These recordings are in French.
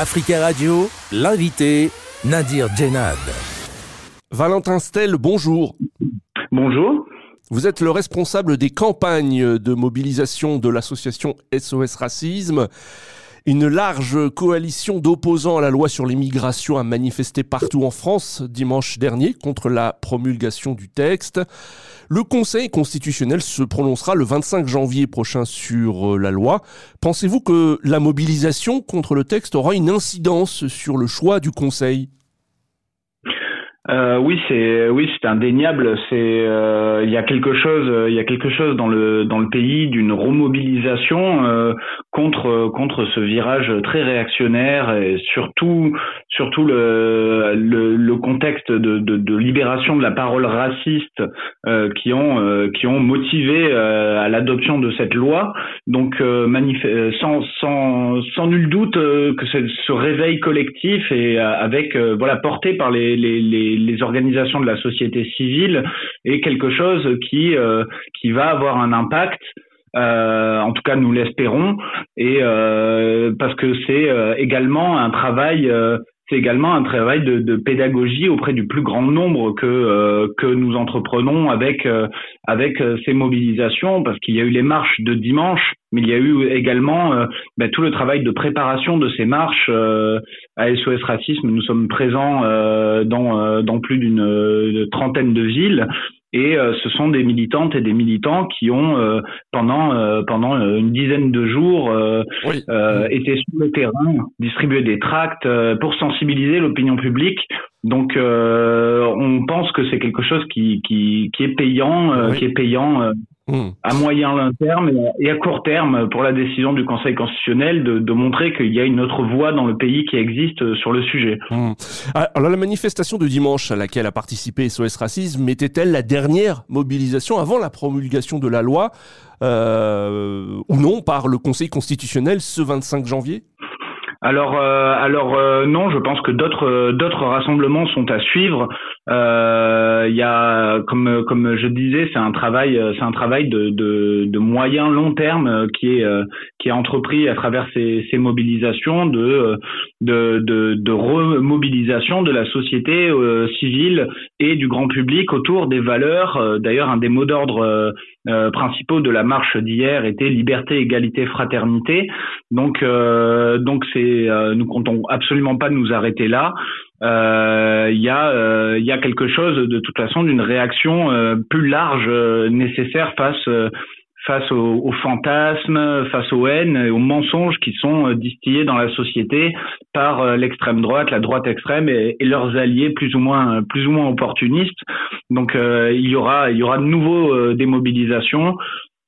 Africa Radio, l'invité, Nadir Djenad. Valentin Stel, bonjour. Bonjour. Vous êtes le responsable des campagnes de mobilisation de l'association SOS Racisme. Une large coalition d'opposants à la loi sur l'immigration a manifesté partout en France dimanche dernier contre la promulgation du texte. Le Conseil constitutionnel se prononcera le 25 janvier prochain sur euh, la loi. Pensez-vous que la mobilisation contre le texte aura une incidence sur le choix du Conseil? Euh, oui, c'est oui, c'est indéniable. C'est euh, il y a quelque chose, il y a quelque chose dans le dans le pays d'une remobilisation euh, contre contre ce virage très réactionnaire et surtout surtout le le, le contexte de, de, libération de la parole raciste qui ont qui ont motivé à l'adoption de cette loi. Donc sans sans sans nul doute que ce, réveil collectif et avec voilà porté par les, les les organisations de la société civile est quelque chose qui euh, qui va avoir un impact euh, en tout cas nous l'espérons. Et euh, parce que c'est également un travail c'est également un travail de, pédagogie auprès du plus grand nombre que euh, que nous entreprenons avec euh, avec euh, ces mobilisations parce qu'il y a eu les marches de dimanche mais il y a eu également ben, tout le travail de préparation de ces marches à SOS Racisme. Nous sommes présents dans dans plus d'une trentaine de villes et euh, ce sont des militantes et des militants qui ont euh, pendant euh, pendant une dizaine de jours été sur le terrain, distribué des tracts pour sensibiliser l'opinion publique. Donc on pense que c'est quelque chose qui qui, qui est payant, qui est payant Hmm. à moyen long terme et à court terme pour la décision du Conseil constitutionnel de, de montrer qu'il y a une autre voie dans le pays qui existe sur le sujet. Hmm. Ah, alors la manifestation de dimanche à laquelle a participé SOS Racisme était-elle la dernière mobilisation avant la promulgation de la loi euh, ou non par le Conseil constitutionnel ce 25 janvier? Alors, euh, alors euh, non, je pense que d'autres d'autres rassemblements sont à suivre. Euh, il y a, comme comme je disais, c'est un travail c'est un travail de, de, de moyen long terme qui est qui est entrepris à travers ces, ces mobilisations de de de, de remobilisation de la société civile et du grand public autour des valeurs. D'ailleurs, un des mots d'ordre principaux de la marche d'hier était liberté, égalité, fraternité. Donc donc c'est euh, nous comptons absolument pas nous arrêter là. Euh, il y a euh, il y a quelque chose de toute façon d'une réaction plus large nécessaire face face aux, fantasmes, face aux haines et aux mensonges qui sont distillés dans la société par l'extrême droite, la droite extrême et, et, leurs alliés plus ou moins plus ou moins opportunistes. Donc il y aura il y aura de nouveau des mobilisations.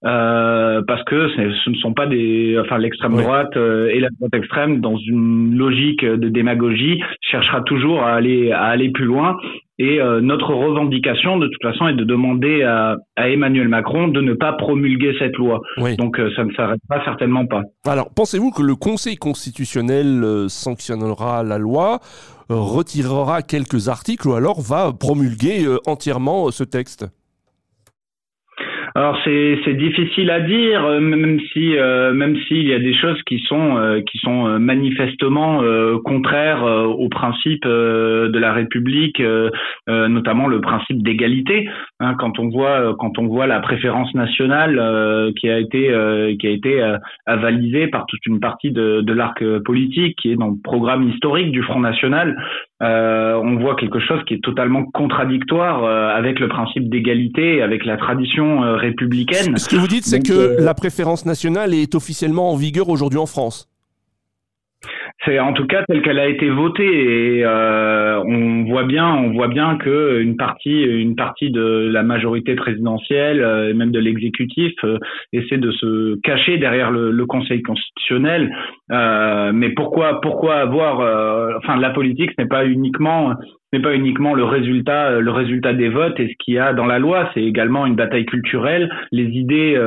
Euh, parce que ce ne sont pas des, enfin l'extrême droite euh, et la droite extrême dans une logique de démagogie cherchera toujours à aller à aller plus loin. Et euh, notre revendication, de toute façon, est de demander à, à, Emmanuel Macron de ne pas promulguer cette loi. Donc ça ne s'arrêtera certainement pas. Alors, pensez-vous que le Conseil constitutionnel sanctionnera la loi, retirera quelques articles ou alors va promulguer entièrement ce texte? Alors c'est c'est difficile à dire, euh, même si euh, même s'il y a des choses qui sont euh, qui sont manifestement contraires au principe de la République, notamment le principe d'égalité. Hein, quand on voit quand on voit la préférence nationale qui a été qui a été avalisée par toute une partie de l'arc politique, qui est dans le programme historique du Front National, euh, on voit quelque chose qui est totalement contradictoire euh, avec le principe d'égalité, avec la tradition euh, républicaine. Ce que vous dites, c'est que la préférence nationale est officiellement en vigueur aujourd'hui en France. C'est en tout cas telle qu'elle a été votée et euh, on voit bien, on voit bien que une partie, une partie de la majorité présidentielle euh, et même de l'exécutif euh, essaie de se cacher derrière le, le Conseil constitutionnel. Euh, mais pourquoi, pourquoi avoir, enfin, la politique, ce n'est pas uniquement n'est pas uniquement le résultat, le résultat des votes et ce qu'il y a dans la loi, c'est également une bataille culturelle, les idées,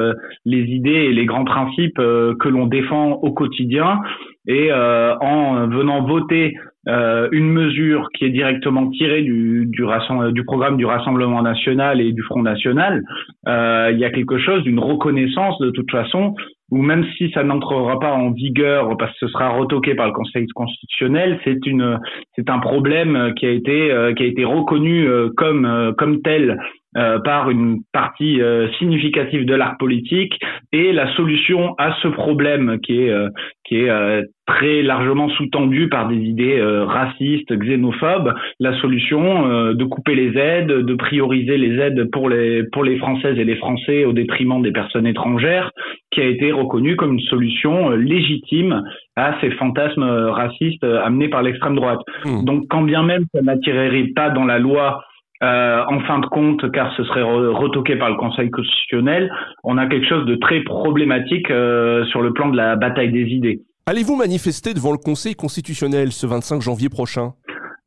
les idées et les grands principes que l'on défend au quotidien. Et euh, en venant voter euh, une mesure qui est directement tirée du, du, du, programme du Rassemblement national et du Front national, euh, il y a quelque chose d'une reconnaissance de toute façon ou même si ça n'entrera pas en vigueur parce que ce sera retoqué par le Conseil constitutionnel, c'est une c'est un problème qui a été qui a été reconnu comme comme tel euh, par une partie euh, significative de l'art politique. Et la solution à ce problème qui est euh, qui est très largement sous-tendu par des idées racistes, xénophobes, la solution de couper les aides, de prioriser les aides pour les pour les Françaises et les Français au détriment des personnes étrangères, qui a été reconnue comme une solution légitime à ces fantasmes racistes amenés par l'extrême droite. Mmh. Donc quand bien même ça n'attirerait pas dans la loi euh, en fin de compte, car ce serait retoqué par le Conseil constitutionnel, on a quelque chose de très problématique euh, sur le plan de la bataille des idées. Allez-vous manifester devant le Conseil constitutionnel ce 25 janvier prochain?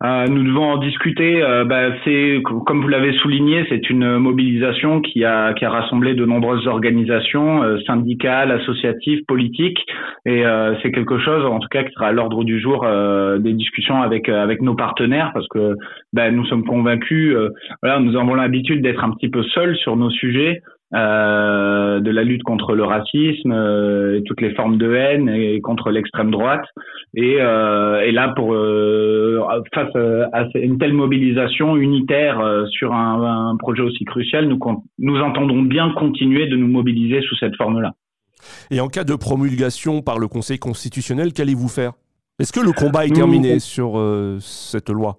Euh, nous devons en discuter. Euh, bah, c'est comme vous l'avez souligné, c'est une mobilisation qui a qui a rassemblé de nombreuses organisations euh, syndicales, associatives, politiques, et c'est quelque chose, en tout cas, qui sera à l'ordre du jour des discussions avec avec nos partenaires, parce que bah, nous sommes convaincus. voilà, nous avons l'habitude d'être un petit peu seuls sur nos sujets. Euh, de la lutte contre le racisme euh, et toutes les formes de haine et contre l'extrême droite. Et, euh, et là, pour face à une telle mobilisation unitaire sur un, un, projet aussi crucial, nous, nous entendons bien continuer de nous mobiliser sous cette forme-là. Et en cas de promulgation par le Conseil constitutionnel, qu'allez-vous faire? Est-ce que le combat est terminé sur cette loi?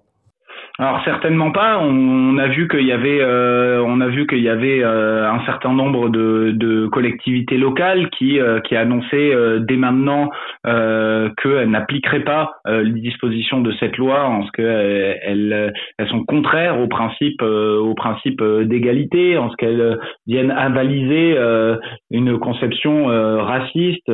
Alors certainement pas. On, a vu qu'il y avait, euh, on a vu qu'il y avait euh, un certain nombre de, de collectivités locales qui euh, qui annonçaient dès maintenant qu'elles n'appliqueraient pas les dispositions de cette loi en ce qu'elles elles, elles sont contraires au principe au principe d'égalité, en ce qu'elles viennent avaliser une conception raciste,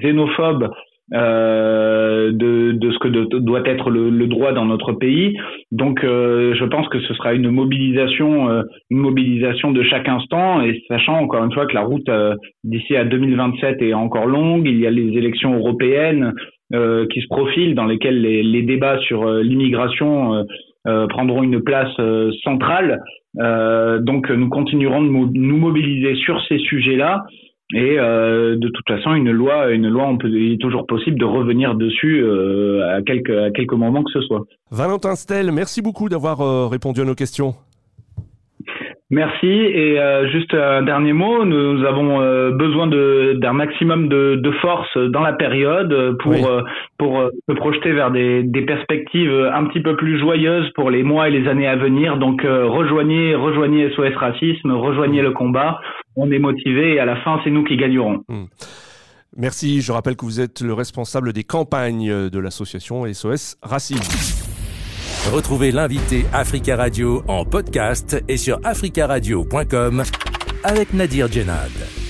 xénophobe euh, de, de, ce que doit être le, le, droit dans notre pays. Donc, euh, je pense que ce sera une mobilisation, euh, une mobilisation de chaque instant, et sachant encore une fois que la route d'ici à 2027 est encore longue. Il y a les élections européennes qui se profilent, dans lesquelles les, les débats sur l'immigration prendront une place centrale. donc, nous continuerons de nous mobiliser sur ces sujets-là. Et euh, de toute façon, une loi, une loi, il est toujours possible de revenir dessus euh, à quelques à quelques moments que ce soit. Valentin Stel, merci beaucoup d'avoir euh, répondu à nos questions. Merci. Et euh, juste un dernier mot, nous avons euh, besoin d'un maximum de, de, force dans la période pour euh, pour se projeter vers des, des, perspectives un petit peu plus joyeuses pour les mois et les années à venir. Donc rejoignez rejoignez SOS Racisme, rejoignez le combat. On est motivé et à la fin, c'est nous qui gagnerons. Hmm. Merci. Je rappelle que vous êtes le responsable des campagnes de l'association SOS Racisme. Retrouvez l'invité Africa Radio en podcast et sur africaradio.com avec Nadir Djenad.